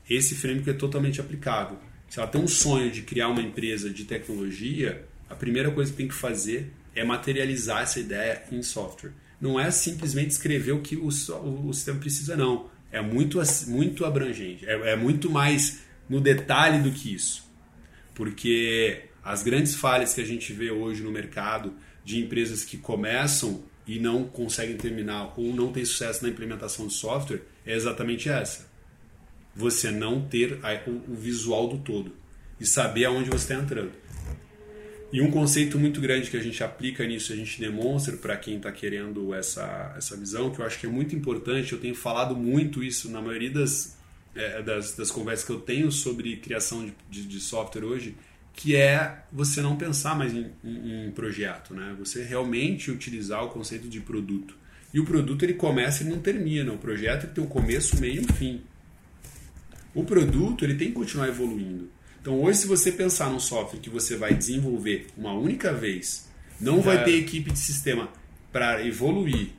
esse framework é totalmente aplicável se ela tem um sonho de criar uma empresa de tecnologia, a primeira coisa que tem que fazer é materializar essa ideia em software. Não é simplesmente escrever o que o, o, o sistema precisa, não. É muito, muito abrangente. É, é muito mais no detalhe do que isso. Porque as grandes falhas que a gente vê hoje no mercado de empresas que começam e não conseguem terminar ou não têm sucesso na implementação de software é exatamente essa você não ter o visual do todo e saber aonde você está entrando. E um conceito muito grande que a gente aplica nisso, a gente demonstra para quem está querendo essa, essa visão, que eu acho que é muito importante, eu tenho falado muito isso na maioria das, é, das, das, conversas que eu tenho sobre criação de, de, de, software hoje, que é você não pensar mais em, em projeto, né? você realmente utilizar o conceito de produto. E o produto ele começa e não termina, o projeto tem um começo, meio e fim. O produto ele tem que continuar evoluindo. Então hoje se você pensar num software que você vai desenvolver uma única vez, não vai ter equipe de sistema para evoluir.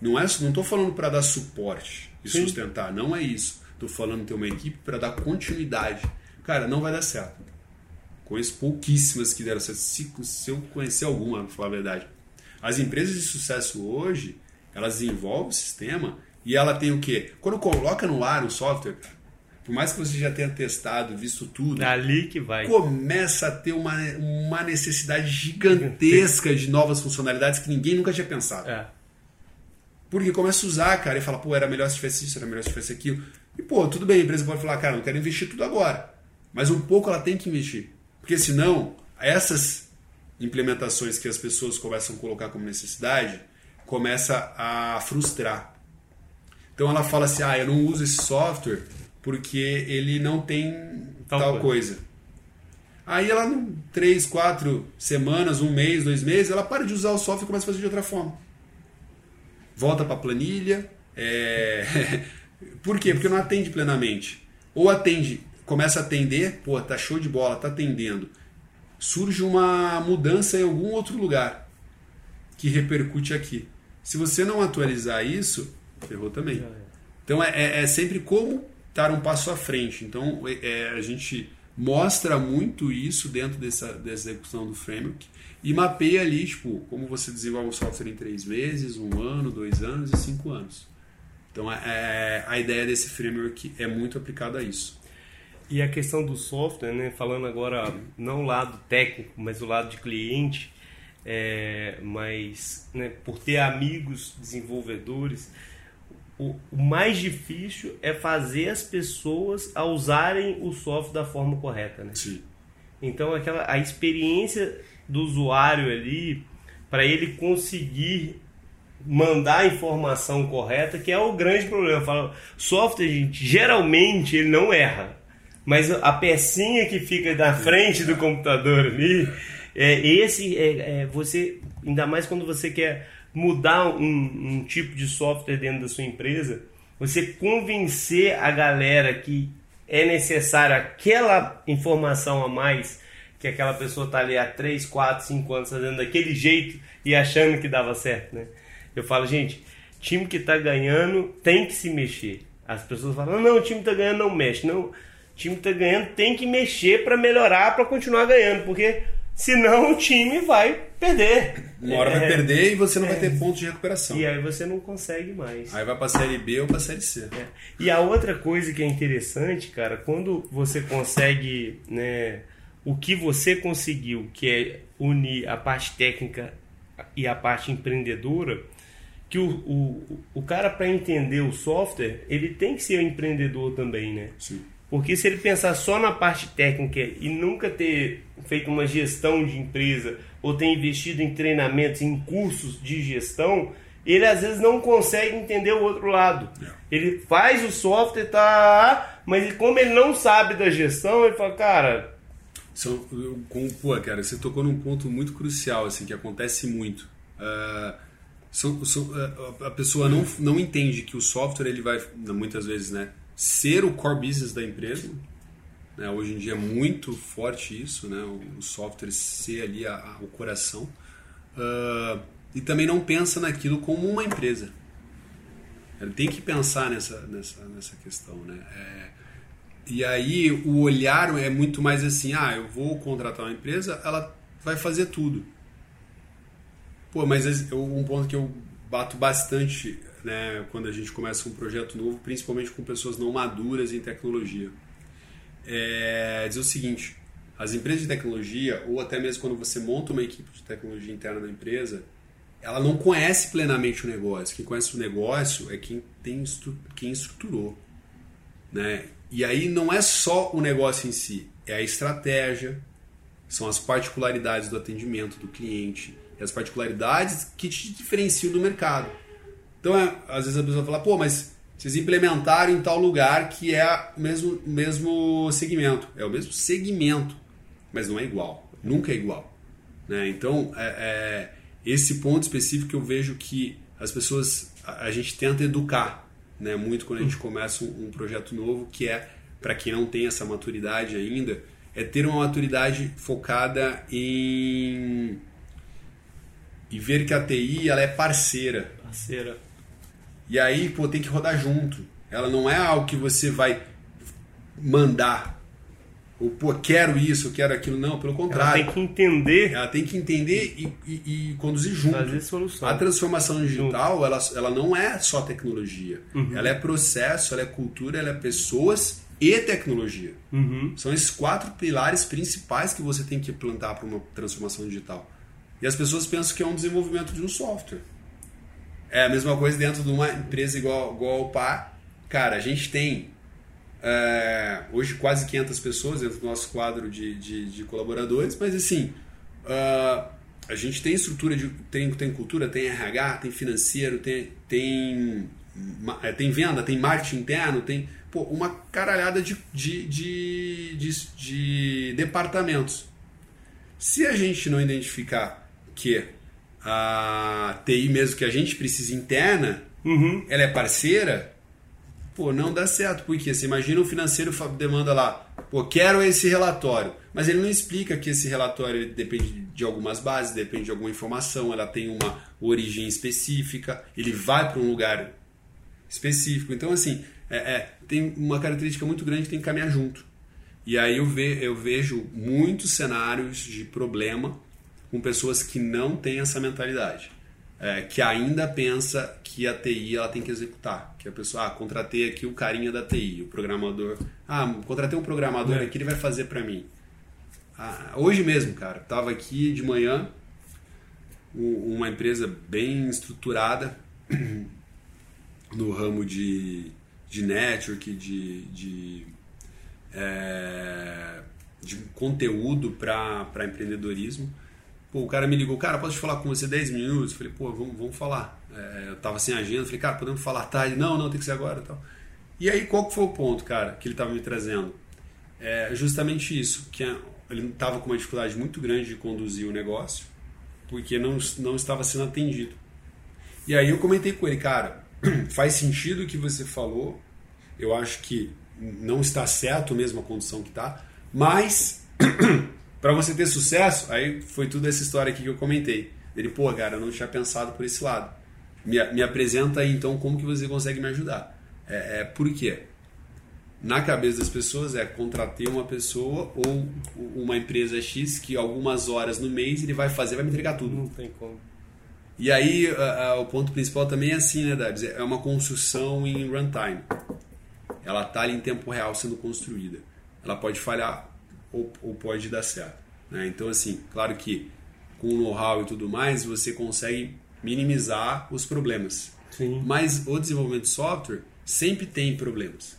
Não é, não estou falando para dar suporte e Sim. sustentar, não é isso. Estou falando ter uma equipe para dar continuidade. Cara, não vai dar certo. Conheço pouquíssimas que deram certo. Se, se eu conhecer alguma, para falar a verdade. As empresas de sucesso hoje, elas desenvolvem o sistema e ela tem o quê? Quando coloca no ar um software, por mais que você já tenha testado, visto tudo, é ali que vai. Começa a ter uma, uma necessidade gigantesca de novas funcionalidades que ninguém nunca tinha pensado. É. Porque começa a usar, cara, e fala, pô, era melhor se tivesse isso, era melhor se tivesse aquilo. E, pô, tudo bem, a empresa pode falar, cara, não quero investir tudo agora. Mas um pouco ela tem que investir. Porque senão, essas implementações que as pessoas começam a colocar como necessidade, começa a frustrar. Então ela fala assim, ah, eu não uso esse software porque ele não tem tal, tal coisa. coisa. Aí ela, três, quatro semanas, um mês, dois meses, ela para de usar o software e começa a fazer de outra forma. Volta para a planilha. É... Por quê? Porque não atende plenamente. Ou atende, começa a atender, pô, tá show de bola, tá atendendo. Surge uma mudança em algum outro lugar que repercute aqui. Se você não atualizar isso, ferrou também. Então é, é, é sempre como estar um passo à frente. Então, é, é, a gente mostra muito isso dentro dessa, dessa execução do framework e mapeia ali, tipo, como você desenvolve o software em três meses, um ano, dois anos e cinco anos. Então, é, é, a ideia desse framework é muito aplicada a isso. E a questão do software, né, falando agora não o lado técnico, mas o lado de cliente, é, mas né, por ter amigos desenvolvedores, o, o, mais difícil é fazer as pessoas a usarem o software da forma correta, né? Sim. Então aquela a experiência do usuário ali para ele conseguir mandar a informação correta, que é o grande problema. Eu falo, software, gente, geralmente ele não erra. Mas a pecinha que fica na frente do computador ali, é, esse é, é, você, ainda mais quando você quer mudar um, um tipo de software dentro da sua empresa, você convencer a galera que é necessária aquela informação a mais que aquela pessoa está ali há 3, 4, 5 anos fazendo daquele jeito e achando que dava certo, né? Eu falo, gente, time que está ganhando tem que se mexer. As pessoas falam, não, o time está ganhando, não mexe. Não, time está ganhando, tem que mexer para melhorar, para continuar ganhando, porque senão o time vai perder. Uma hora é, vai perder e você não é, vai ter ponto de recuperação. E aí você não consegue mais. Aí vai para a série B ou para a série C. É. E a outra coisa que é interessante, cara, quando você consegue, né, o que você conseguiu, que é unir a parte técnica e a parte empreendedora, que o, o, o cara para entender o software, ele tem que ser um empreendedor também, né? Sim. Porque se ele pensar só na parte técnica e nunca ter feito uma gestão de empresa ou ter investido em treinamentos, em cursos de gestão, ele às vezes não consegue entender o outro lado. É. Ele faz o software, tá, mas como ele não sabe da gestão, ele fala, cara, são, com, pô, cara, você tocou num ponto muito crucial, assim, que acontece muito. Uh, são, são, uh, a pessoa não, não entende que o software, ele vai, muitas vezes, né, ser o core business da empresa. Né, hoje em dia é muito forte isso, né, o, software ser ali a, a, o coração. Uh, e também não pensa naquilo como uma empresa. Ele tem que pensar nessa, nessa, nessa questão, né? É, e aí o olhar é muito mais assim, ah, eu vou contratar uma empresa, ela vai fazer tudo. Pô, mas um ponto que eu bato bastante né, quando a gente começa um projeto novo, principalmente com pessoas não maduras em tecnologia, é dizer o seguinte: as empresas de tecnologia, ou até mesmo quando você monta uma equipe de tecnologia interna na empresa, ela não conhece plenamente o negócio. Quem conhece o negócio é quem, tem, quem estruturou. Né? E aí não é só o negócio em si, é a estratégia, são as particularidades do atendimento do cliente, e as particularidades que te diferenciam do mercado. Então, é, às vezes a pessoa fala, pô, mas vocês implementaram em tal lugar que é o mesmo, mesmo segmento. É o mesmo segmento, mas não é igual. Nunca é igual. Né? Então, é, é, esse ponto específico eu vejo que as pessoas, a, a gente tenta educar né, muito quando a gente começa um, um projeto novo, que é, para quem não tem essa maturidade ainda, é ter uma maturidade focada em e ver que a TI ela é parceira. Parceira. E aí, pô, tem que rodar junto. Ela não é algo que você vai mandar ou pô, quero isso, quero aquilo. Não, pelo contrário. Ela tem que entender. Ela tem que entender e, e, e conduzir junto. Fazer solução. A transformação digital, ela, ela não é só tecnologia. Uhum. Ela é processo, ela é cultura, ela é pessoas e tecnologia. Uhum. São esses quatro pilares principais que você tem que plantar para uma transformação digital. E as pessoas pensam que é um desenvolvimento de um software. É a mesma coisa dentro de uma empresa igual, igual ao PA. Cara, a gente tem é, hoje quase 500 pessoas dentro do nosso quadro de, de, de colaboradores, mas assim, uh, a gente tem estrutura, de, tem, tem cultura, tem RH, tem financeiro, tem, tem, é, tem venda, tem marketing interno, tem pô, uma caralhada de, de, de, de, de departamentos. Se a gente não identificar que a TI mesmo que a gente precisa interna, uhum. ela é parceira, pô, não dá certo. Porque você imagina o financeiro demanda lá, pô, quero esse relatório. Mas ele não explica que esse relatório depende de algumas bases, depende de alguma informação, ela tem uma origem específica, ele vai para um lugar específico. Então, assim, é, é, tem uma característica muito grande que tem que caminhar junto. E aí eu, ve, eu vejo muitos cenários de problema com pessoas que não têm essa mentalidade é, que ainda pensa que a TI ela tem que executar. Que a pessoa, ah, contratei aqui o carinha da TI, o programador. Ah, contratei um programador é. aqui, ele vai fazer para mim. Ah, hoje mesmo, cara, tava aqui de manhã, uma empresa bem estruturada no ramo de, de network, de, de, é, de conteúdo para empreendedorismo. Pô, o cara me ligou, cara, posso falar com você 10 minutos? Falei, pô, vamos, vamos falar. É, eu tava sem agenda, falei, cara, podemos falar tarde? Não, não, tem que ser agora tal. E aí, qual que foi o ponto, cara, que ele tava me trazendo? É justamente isso, que ele estava com uma dificuldade muito grande de conduzir o negócio, porque não, não estava sendo atendido. E aí eu comentei com ele, cara, faz sentido o que você falou, eu acho que não está certo mesmo a condição que está, mas para você ter sucesso, aí foi tudo essa história aqui que eu comentei. Ele, pô, cara, eu não tinha pensado por esse lado. Me, me apresenta aí então como que você consegue me ajudar. É, é, por quê? Na cabeça das pessoas é contratar uma pessoa ou uma empresa X que algumas horas no mês ele vai fazer, vai me entregar tudo. Não tem como. E aí a, a, o ponto principal também é assim, né, Dabs? É uma construção em runtime. Ela está ali em tempo real sendo construída. Ela pode falhar ou, ou pode dar certo. Né? Então, assim, claro que com know-how e tudo mais, você consegue minimizar os problemas. Sim. Mas o desenvolvimento de software sempre tem problemas.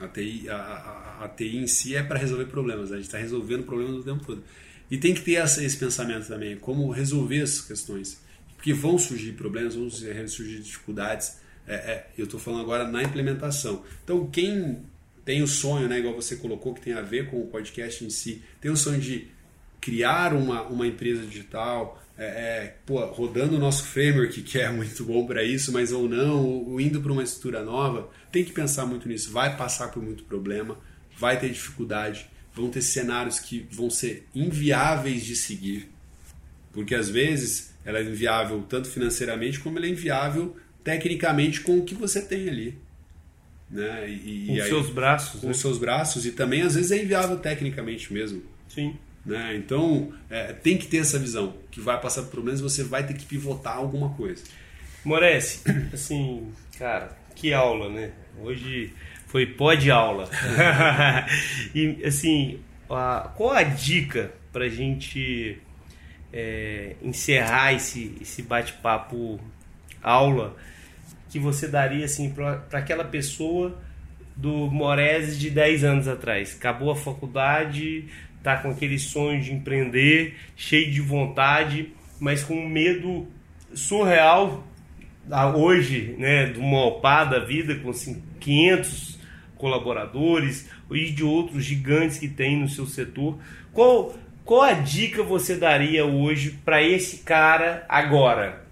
A TI, a, a, a TI em si é para resolver problemas. A gente está resolvendo problemas o tempo todo. E tem que ter essa, esse pensamento também, como resolver essas questões porque vão surgir problemas, vão surgir dificuldades. É, é, eu estou falando agora na implementação. Então, quem tem o sonho, né, igual você colocou, que tem a ver com o podcast em si, tem o sonho de criar uma, uma empresa digital, é, é, pô, rodando o nosso framework, que é muito bom para isso, mas ou não, ou indo para uma estrutura nova, tem que pensar muito nisso. Vai passar por muito problema, vai ter dificuldade, vão ter cenários que vão ser inviáveis de seguir, porque às vezes ela é inviável tanto financeiramente como ela é inviável tecnicamente com o que você tem ali. Né? E, com os seus braços. Com né? seus braços e também às vezes é inviável tecnicamente mesmo. Sim. Né? Então é, tem que ter essa visão que vai passar por problemas você vai ter que pivotar alguma coisa. Morece, assim, cara, que aula, né? Hoje foi pó de aula. e assim, a, qual a dica pra gente é, encerrar esse, esse bate-papo aula que você daria assim para aquela pessoa do Morese de 10 anos atrás? Acabou a faculdade, tá com aquele sonho de empreender, cheio de vontade, mas com um medo surreal hoje, né, do Mopá da vida com assim, 500 colaboradores e de outros gigantes que tem no seu setor. Qual qual a dica você daria hoje para esse cara agora?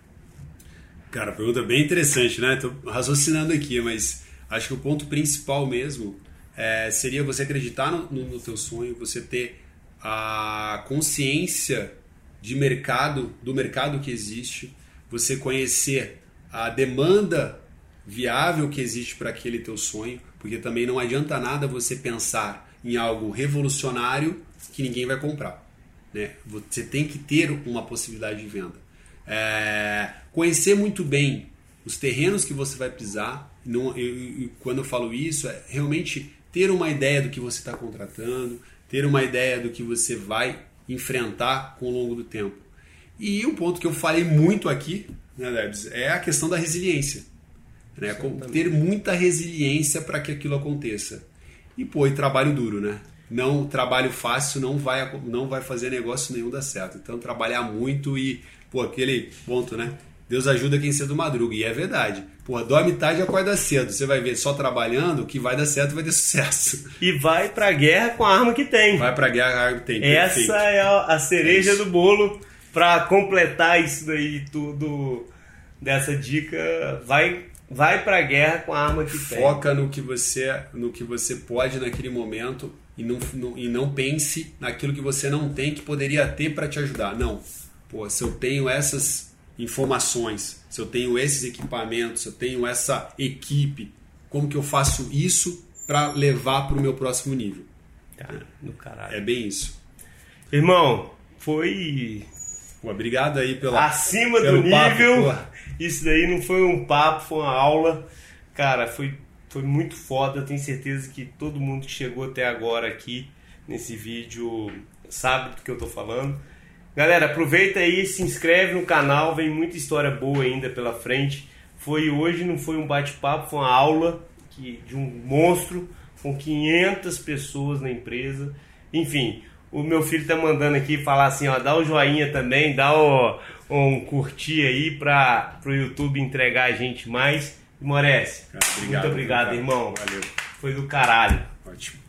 Cara, pergunta bem interessante, né? Tô raciocinando aqui, mas acho que o ponto principal mesmo é, seria você acreditar no, no, no teu sonho, você ter a consciência de mercado, do mercado que existe, você conhecer a demanda viável que existe para aquele teu sonho, porque também não adianta nada você pensar em algo revolucionário que ninguém vai comprar. Né? Você tem que ter uma possibilidade de venda. É, conhecer muito bem os terrenos que você vai pisar. Não, eu, eu, quando eu falo isso, é realmente ter uma ideia do que você está contratando, ter uma ideia do que você vai enfrentar com o longo do tempo. E um ponto que eu falei muito aqui, né, Debs, é a questão da resiliência. Né? Ter muita resiliência para que aquilo aconteça. E, pô, e trabalho duro, né? não trabalho fácil não vai não vai fazer negócio nenhum dar certo. Então trabalhar muito e pô, aquele ponto, né? Deus ajuda quem cedo madruga e é verdade. Pô, dorme tarde e acorda cedo. Você vai ver só trabalhando que vai dar certo, vai ter sucesso. E vai pra guerra com a arma que tem. Vai pra guerra com a arma que tem. Essa perfeito. é a cereja é do bolo para completar isso daí tudo dessa dica. Vai vai pra guerra com a arma que Foca tem. Foca no que você no que você pode naquele momento e não, não, e não pense naquilo que você não tem que poderia ter para te ajudar. Não. Pô, se eu tenho essas informações, se eu tenho esses equipamentos, se eu tenho essa equipe, como que eu faço isso para levar para o meu próximo nível? Tá, no caralho. É bem isso. Irmão, foi. Pô, obrigado aí pela. Acima do nível. Papo, isso daí não foi um papo, foi uma aula. Cara, foi foi muito foda, tenho certeza que todo mundo que chegou até agora aqui nesse vídeo sabe do que eu tô falando. Galera, aproveita aí, se inscreve no canal, vem muita história boa ainda pela frente. Foi hoje, não foi um bate-papo, foi uma aula que, de um monstro com 500 pessoas na empresa. Enfim, o meu filho tá mandando aqui falar assim, ó, dá o joinha também, dá o, um curtir aí para o YouTube entregar a gente mais. Morece, muito obrigado, irmão. Valeu. Foi do caralho. Ótimo.